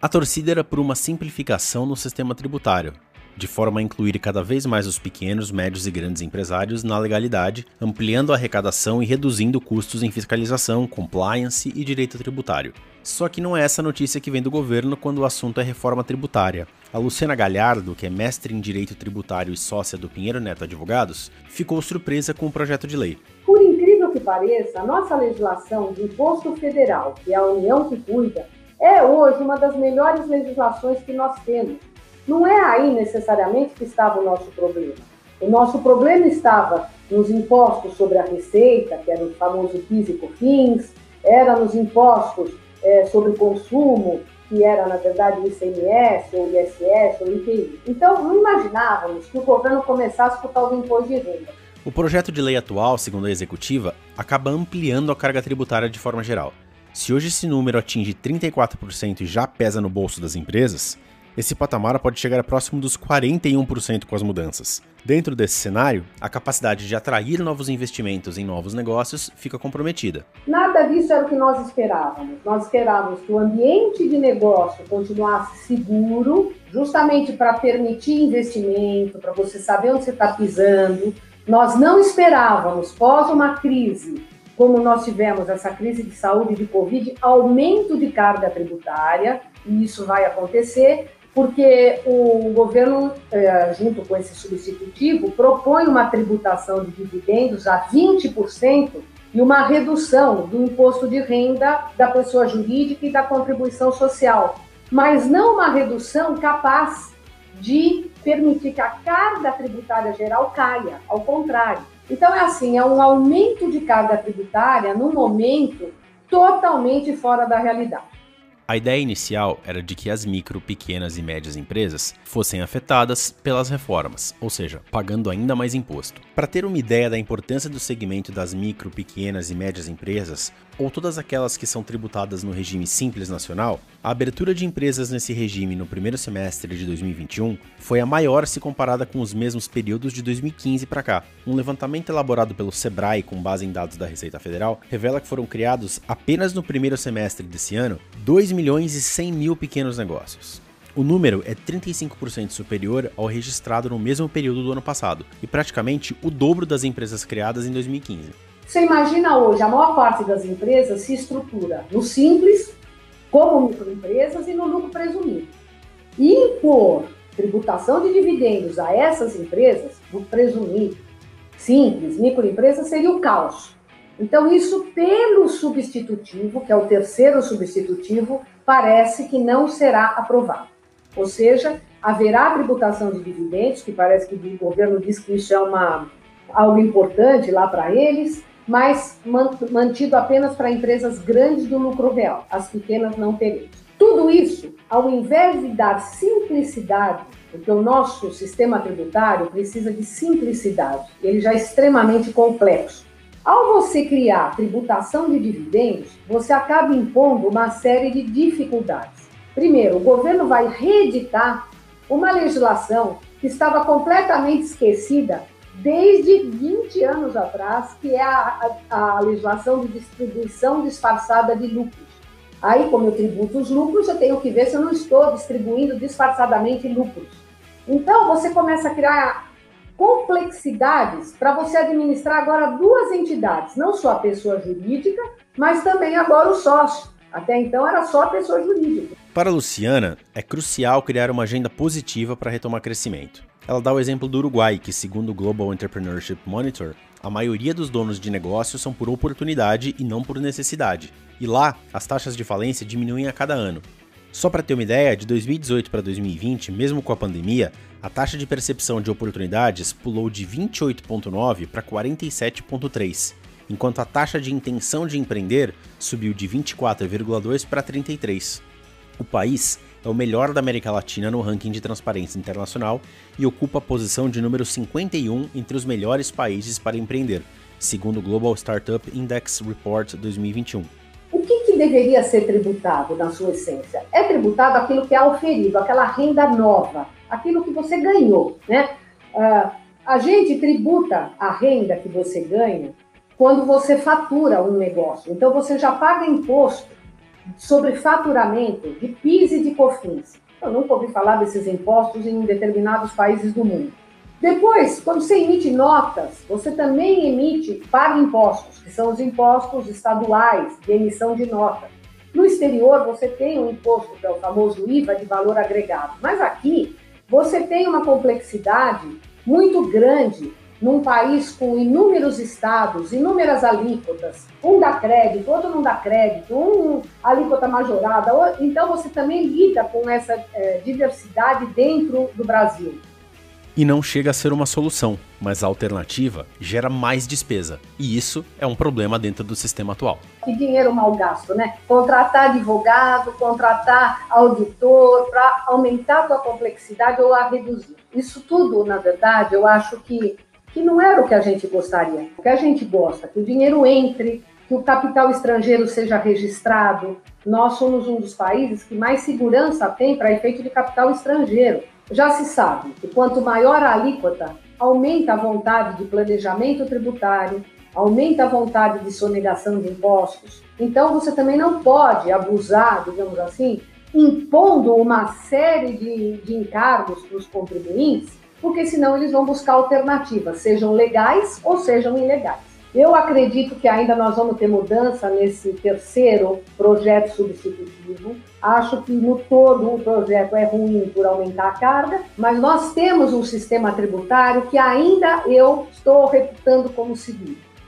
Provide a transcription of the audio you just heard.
A torcida era por uma simplificação no sistema tributário, de forma a incluir cada vez mais os pequenos, médios e grandes empresários na legalidade, ampliando a arrecadação e reduzindo custos em fiscalização, compliance e direito tributário. Só que não é essa notícia que vem do governo quando o assunto é reforma tributária. A Luciana Galhardo, que é mestre em Direito Tributário e sócia do Pinheiro Neto Advogados, ficou surpresa com o projeto de lei. Por incrível que pareça, a nossa legislação de imposto federal, que é a União que cuida, é hoje uma das melhores legislações que nós temos não é aí necessariamente que estava o nosso problema. O nosso problema estava nos impostos sobre a receita, que era o famoso PIS e COFINS, era nos impostos é, sobre consumo, que era, na verdade, o ICMS, ou ISS, ou IPI. Então, não imaginávamos que o governo começasse por tal do imposto de renda. O projeto de lei atual, segundo a executiva, acaba ampliando a carga tributária de forma geral. Se hoje esse número atinge 34% e já pesa no bolso das empresas, esse patamar pode chegar próximo dos 41% com as mudanças. Dentro desse cenário, a capacidade de atrair novos investimentos em novos negócios fica comprometida. Nada disso era o que nós esperávamos. Nós esperávamos que o ambiente de negócio continuasse seguro, justamente para permitir investimento, para você saber onde você está pisando. Nós não esperávamos, pós uma crise, como nós tivemos essa crise de saúde de Covid, aumento de carga tributária, e isso vai acontecer, porque o governo, é, junto com esse substitutivo, propõe uma tributação de dividendos a 20% e uma redução do imposto de renda da pessoa jurídica e da contribuição social, mas não uma redução capaz de permitir que a carga tributária geral caia, ao contrário. Então é assim, é um aumento de carga tributária num momento totalmente fora da realidade. A ideia inicial era de que as micro, pequenas e médias empresas fossem afetadas pelas reformas, ou seja, pagando ainda mais imposto. Para ter uma ideia da importância do segmento das micro, pequenas e médias empresas, ou todas aquelas que são tributadas no regime simples nacional, a abertura de empresas nesse regime no primeiro semestre de 2021 foi a maior se comparada com os mesmos períodos de 2015 para cá. Um levantamento elaborado pelo Sebrae com base em dados da Receita Federal revela que foram criados apenas no primeiro semestre desse ano 2 milhões e 100 mil pequenos negócios. O número é 35% superior ao registrado no mesmo período do ano passado e praticamente o dobro das empresas criadas em 2015. Você imagina hoje, a maior parte das empresas se estrutura no simples, como microempresas, e no lucro presumido. Impor tributação de dividendos a essas empresas, no presumido, simples, microempresas, seria o caos. Então, isso pelo substitutivo, que é o terceiro substitutivo, parece que não será aprovado. Ou seja, haverá tributação de dividendos, que parece que o governo diz que isso é uma, algo importante lá para eles, mas mantido apenas para empresas grandes do lucro real, as pequenas não teremos. Tudo isso, ao invés de dar simplicidade, porque o nosso sistema tributário precisa de simplicidade, ele já é extremamente complexo. Ao você criar tributação de dividendos, você acaba impondo uma série de dificuldades. Primeiro, o governo vai reeditar uma legislação que estava completamente esquecida desde 20 anos atrás, que é a, a, a, legislação de distribuição disfarçada de lucros. Aí, como eu tributo os lucros, eu tenho que ver se eu não estou distribuindo disfarçadamente lucros. Então, você começa a criar complexidades para você administrar agora duas entidades, não só a pessoa jurídica, mas também agora o sócio. Até então era só a pessoa jurídica. Para Luciana, é crucial criar uma agenda positiva para retomar crescimento. Ela dá o exemplo do Uruguai, que, segundo o Global Entrepreneurship Monitor, a maioria dos donos de negócios são por oportunidade e não por necessidade. E lá, as taxas de falência diminuem a cada ano. Só para ter uma ideia, de 2018 para 2020, mesmo com a pandemia, a taxa de percepção de oportunidades pulou de 28,9 para 47,3, enquanto a taxa de intenção de empreender subiu de 24,2 para 33. O país é o melhor da América Latina no ranking de transparência internacional e ocupa a posição de número 51 entre os melhores países para empreender, segundo o Global Startup Index Report 2021. O que, deveria ser tributado na sua essência? É tributado aquilo que é oferido, aquela renda nova, aquilo que você ganhou, né? Uh, a gente tributa a renda que você ganha quando você fatura um negócio. Então você já paga imposto sobre faturamento de PIS e de COFINS. Eu nunca ouvi falar desses impostos em determinados países do mundo. Depois, quando você emite notas, você também emite para impostos, que são os impostos estaduais de emissão de nota. No exterior, você tem um imposto, que é o famoso IVA de valor agregado. Mas aqui, você tem uma complexidade muito grande num país com inúmeros estados, inúmeras alíquotas, um dá crédito, outro não dá crédito, um alíquota majorada, então você também lida com essa é, diversidade dentro do Brasil e não chega a ser uma solução, mas a alternativa gera mais despesa. E isso é um problema dentro do sistema atual. Que dinheiro mal gasto, né? Contratar advogado, contratar auditor para aumentar a tua complexidade ou a reduzir. Isso tudo, na verdade, eu acho que, que não era o que a gente gostaria. O que a gente gosta, que o dinheiro entre, que o capital estrangeiro seja registrado. Nós somos um dos países que mais segurança tem para efeito de capital estrangeiro. Já se sabe que quanto maior a alíquota, aumenta a vontade de planejamento tributário, aumenta a vontade de sonegação de impostos. Então, você também não pode abusar, digamos assim, impondo uma série de, de encargos para os contribuintes, porque senão eles vão buscar alternativas, sejam legais ou sejam ilegais. Eu acredito que ainda nós vamos ter mudança nesse terceiro projeto substitutivo. Acho que no todo o projeto é ruim por aumentar a carga, mas nós temos um sistema tributário que ainda eu estou reputando como seguinte.